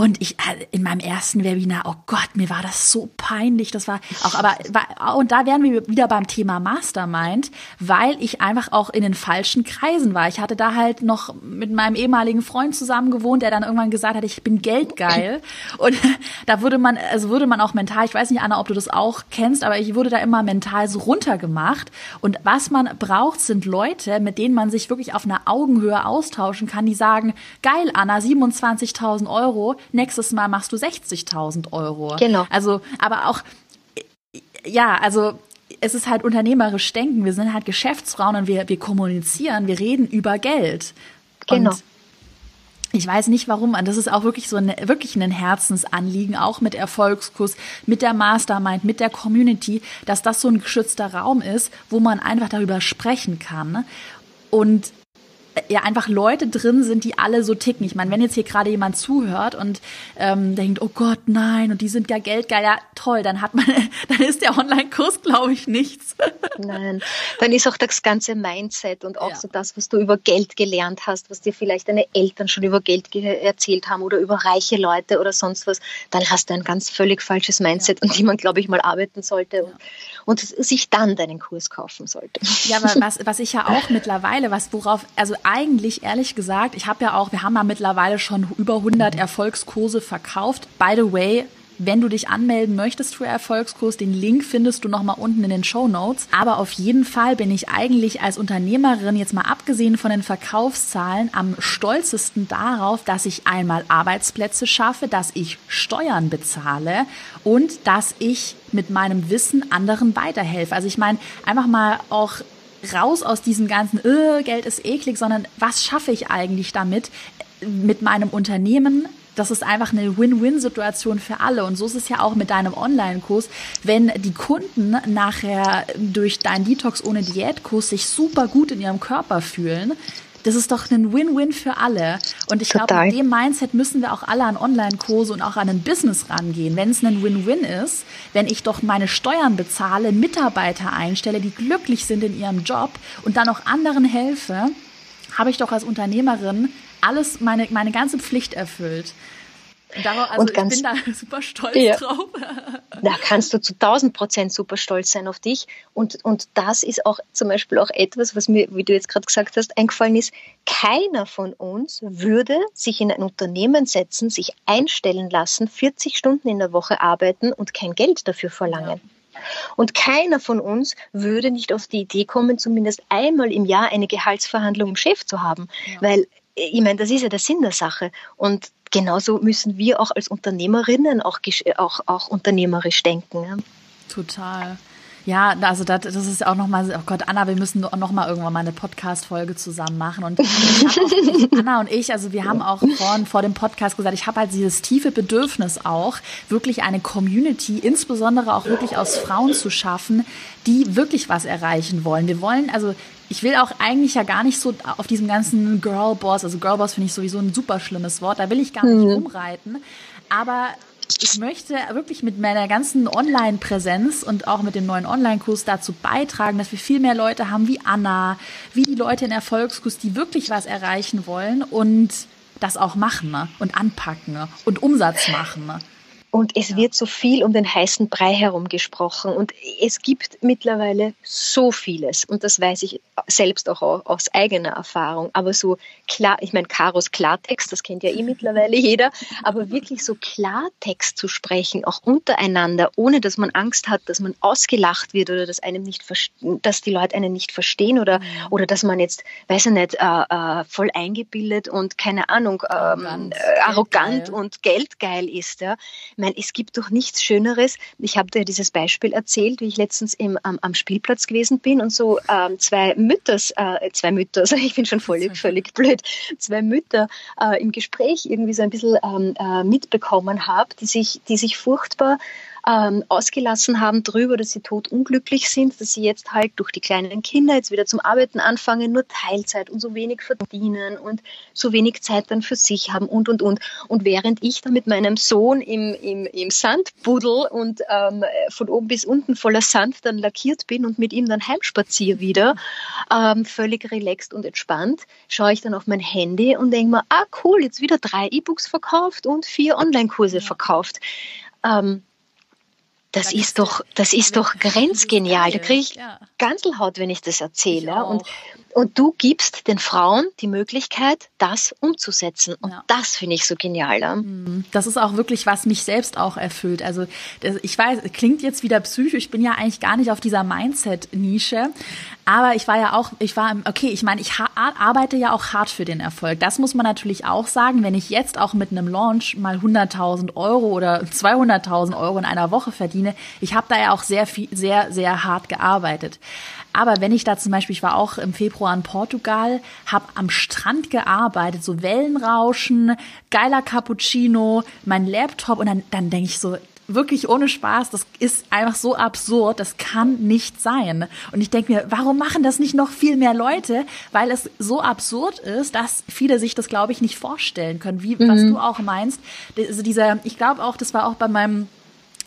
und ich äh, in meinem ersten Webinar, oh Gott, mir war das so peinlich. Das war auch, aber und da wären wir wieder beim Thema Mastermind, weil ich einfach auch in den falschen Kreisen war. Ich hatte da halt noch mit meinem ehemaligen Freund zusammen gewohnt, der dann irgendwann gesagt hat, ich bin geldgeil. Und da würde man, also würde man auch mental, ich weiß nicht, Anna, ob du das auch kennst, aber ich wurde da immer mental so runtergemacht. Und was man braucht, sind Leute, mit denen man sich wirklich auf einer Augenhöhe austauschen kann, die sagen, geil, Anna, 27.000 Euro, nächstes Mal machst du 60.000 Euro. Genau. Also, aber auch, ja, also es ist halt unternehmerisch denken. Wir sind halt Geschäftsfrauen und wir, wir kommunizieren, wir reden über Geld. Genau. Und ich weiß nicht warum, das ist auch wirklich so ein, wirklich ein Herzensanliegen, auch mit Erfolgskurs, mit der Mastermind, mit der Community, dass das so ein geschützter Raum ist, wo man einfach darüber sprechen kann. Und ja einfach Leute drin sind, die alle so ticken. Ich meine, wenn jetzt hier gerade jemand zuhört und ähm, denkt, oh Gott, nein, und die sind ja geldgeil, ja toll, dann hat man, dann ist der Online-Kurs, glaube ich, nichts. Nein, dann ist auch das ganze Mindset und auch ja. so das, was du über Geld gelernt hast, was dir vielleicht deine Eltern schon über Geld erzählt haben oder über reiche Leute oder sonst was, dann hast du ein ganz völlig falsches Mindset, ja. an dem man, glaube ich, mal arbeiten sollte. Ja. Und sich dann deinen Kurs kaufen sollte. Ja, aber was, was ich ja auch mittlerweile, was worauf, also eigentlich ehrlich gesagt, ich habe ja auch, wir haben ja mittlerweile schon über 100 Erfolgskurse verkauft. By the way, wenn du dich anmelden möchtest für Erfolgskurs, den Link findest du nochmal unten in den Show Notes. Aber auf jeden Fall bin ich eigentlich als Unternehmerin, jetzt mal abgesehen von den Verkaufszahlen, am stolzesten darauf, dass ich einmal Arbeitsplätze schaffe, dass ich Steuern bezahle und dass ich mit meinem Wissen anderen weiterhelfe. Also ich meine, einfach mal auch raus aus diesem ganzen, äh, Geld ist eklig, sondern was schaffe ich eigentlich damit, mit meinem Unternehmen das ist einfach eine Win-Win-Situation für alle. Und so ist es ja auch mit deinem Online-Kurs. Wenn die Kunden nachher durch deinen Detox ohne Diät-Kurs sich super gut in ihrem Körper fühlen, das ist doch ein Win-Win für alle. Und ich glaube, mit dem Mindset müssen wir auch alle an Online-Kurse und auch an ein Business rangehen. Wenn es ein Win-Win ist, wenn ich doch meine Steuern bezahle, Mitarbeiter einstelle, die glücklich sind in ihrem Job und dann auch anderen helfe, habe ich doch als Unternehmerin alles, meine, meine ganze Pflicht erfüllt. Darauf, also und ganz, ich bin da super stolz ja, drauf. Da kannst du zu 1000 Prozent super stolz sein auf dich. Und, und das ist auch zum Beispiel auch etwas, was mir, wie du jetzt gerade gesagt hast, eingefallen ist. Keiner von uns würde sich in ein Unternehmen setzen, sich einstellen lassen, 40 Stunden in der Woche arbeiten und kein Geld dafür verlangen. Ja. Und keiner von uns würde nicht auf die Idee kommen, zumindest einmal im Jahr eine Gehaltsverhandlung im Chef zu haben. Ja. Weil ich meine, das ist ja der Sinn der Sache. Und genauso müssen wir auch als Unternehmerinnen auch, auch, auch unternehmerisch denken. Ja. Total. Ja, also das, das ist auch nochmal, oh Gott, Anna, wir müssen noch mal irgendwann mal eine Podcast-Folge zusammen machen. Und auch, Anna und ich, also wir haben auch vor, vor dem Podcast gesagt, ich habe halt dieses tiefe Bedürfnis auch, wirklich eine Community, insbesondere auch wirklich aus Frauen zu schaffen, die wirklich was erreichen wollen. Wir wollen, also ich will auch eigentlich ja gar nicht so auf diesem ganzen Girlboss, also Girlboss finde ich sowieso ein super schlimmes Wort, da will ich gar nicht mhm. rumreiten. Aber ich möchte wirklich mit meiner ganzen Online-Präsenz und auch mit dem neuen Online-Kurs dazu beitragen, dass wir viel mehr Leute haben wie Anna, wie die Leute in Erfolgskurs, die wirklich was erreichen wollen und das auch machen ne? und anpacken ne? und Umsatz machen. Und es ja. wird so viel um den heißen Brei herum gesprochen. Und es gibt mittlerweile so vieles. Und das weiß ich selbst auch aus eigener Erfahrung. Aber so klar, ich meine, Karos Klartext, das kennt ja eh mittlerweile jeder. Aber wirklich so Klartext zu sprechen, auch untereinander, ohne dass man Angst hat, dass man ausgelacht wird oder dass einem nicht, dass die Leute einen nicht verstehen oder, mhm. oder dass man jetzt, weiß ich nicht, äh, äh, voll eingebildet und keine Ahnung, ähm, äh, arrogant geldgeil. und geldgeil ist. Ja meine, es gibt doch nichts Schöneres. Ich habe dir dieses Beispiel erzählt, wie ich letztens im, am, am Spielplatz gewesen bin und so ähm, zwei Mütters, äh, zwei Mütter, also ich bin schon völlig, völlig blöd, zwei Mütter äh, im Gespräch irgendwie so ein bisschen ähm, äh, mitbekommen habe, die sich, die sich furchtbar ähm, ausgelassen haben drüber, dass sie totunglücklich sind, dass sie jetzt halt durch die kleinen Kinder jetzt wieder zum Arbeiten anfangen, nur Teilzeit und so wenig verdienen und so wenig Zeit dann für sich haben und und und. Und während ich dann mit meinem Sohn im, im, im Sand buddel und ähm, von oben bis unten voller Sand dann lackiert bin und mit ihm dann heimspaziere wieder, ähm, völlig relaxed und entspannt, schaue ich dann auf mein Handy und denke mir, ah cool, jetzt wieder drei E-Books verkauft und vier Online-Kurse verkauft. Ähm, das ist doch, das ist doch grenzgenial. Da kriege ich Ganselhaut, wenn ich das erzähle. Und, und du gibst den Frauen die Möglichkeit, das umzusetzen. Und ja. das finde ich so genial. Mhm. Das ist auch wirklich, was mich selbst auch erfüllt. Also ich weiß, klingt jetzt wieder psychisch. Ich bin ja eigentlich gar nicht auf dieser Mindset-Nische. Aber ich war ja auch, ich war, okay, ich meine, ich arbeite ja auch hart für den Erfolg. Das muss man natürlich auch sagen. Wenn ich jetzt auch mit einem Launch mal 100.000 Euro oder 200.000 Euro in einer Woche verdiene, ich habe da ja auch sehr viel, sehr, sehr hart gearbeitet. Aber wenn ich da zum Beispiel, ich war auch im Februar in Portugal, habe am Strand gearbeitet, so Wellenrauschen, geiler Cappuccino, mein Laptop und dann, dann denke ich so, wirklich ohne Spaß, das ist einfach so absurd, das kann nicht sein. Und ich denke mir, warum machen das nicht noch viel mehr Leute? Weil es so absurd ist, dass viele sich das, glaube ich, nicht vorstellen können, wie mhm. was du auch meinst. Also dieser, ich glaube auch, das war auch bei meinem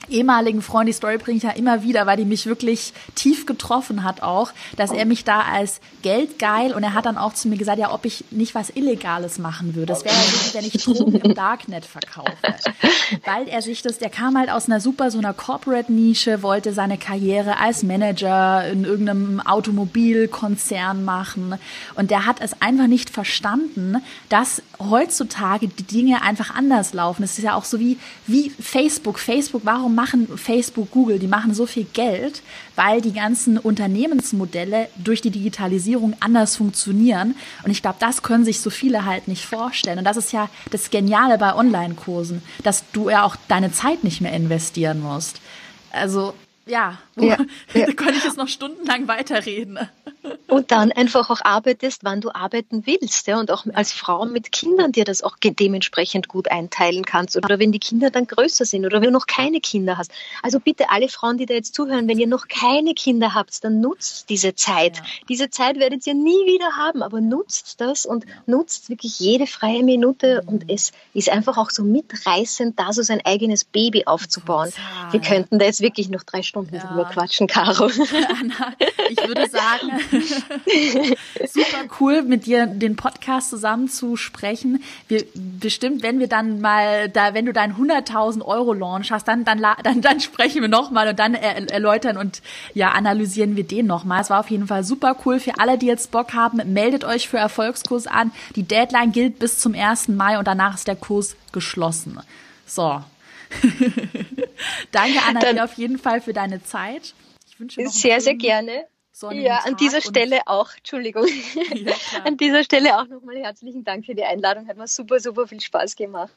ehemaligen Freund, die Story bringe ich ja immer wieder, weil die mich wirklich tief getroffen hat auch, dass er mich da als geldgeil und er hat dann auch zu mir gesagt, ja, ob ich nicht was Illegales machen würde. Das wäre ja so, wenn ich Drogen im Darknet verkaufe. Weil er sich das, der kam halt aus einer super, so einer Corporate-Nische, wollte seine Karriere als Manager in irgendeinem Automobilkonzern machen und der hat es einfach nicht verstanden, dass heutzutage die Dinge einfach anders laufen. Es ist ja auch so wie, wie Facebook. Facebook, warum machen Facebook, Google, die machen so viel Geld, weil die ganzen Unternehmensmodelle durch die Digitalisierung anders funktionieren. Und ich glaube, das können sich so viele halt nicht vorstellen. Und das ist ja das Geniale bei Online-Kursen, dass du ja auch deine Zeit nicht mehr investieren musst. Also ja, ja, ja. da könnte ich jetzt noch stundenlang weiterreden. Und dann einfach auch arbeitest, wann du arbeiten willst. Ja, und auch als Frau mit Kindern dir das auch dementsprechend gut einteilen kannst. Oder wenn die Kinder dann größer sind oder wenn du noch keine Kinder hast. Also bitte alle Frauen, die da jetzt zuhören, wenn ihr noch keine Kinder habt, dann nutzt diese Zeit. Ja. Diese Zeit werdet ihr nie wieder haben, aber nutzt das und nutzt wirklich jede freie Minute. Mhm. Und es ist einfach auch so mitreißend, da so sein eigenes Baby aufzubauen. Wir könnten da jetzt wirklich noch drei Stunden drüber quatschen, Caro. Anna, ich würde sagen, super cool, mit dir den Podcast zusammen zu sprechen. Wir, bestimmt, wenn wir dann mal, da, wenn du deinen 100.000 Euro Launch hast, dann, dann, dann, dann sprechen wir nochmal und dann er, erläutern und ja, analysieren wir den nochmal. Es war auf jeden Fall super cool. Für alle, die jetzt Bock haben, meldet euch für Erfolgskurs an. Die Deadline gilt bis zum 1. Mai und danach ist der Kurs geschlossen. So, Danke, Anna, auf jeden Fall für deine Zeit. Ich wünsche noch sehr, sehr gerne. Ja, an dieser Stelle auch, Entschuldigung, ja, an dieser Stelle auch nochmal herzlichen Dank für die Einladung. Hat mir super, super viel Spaß gemacht.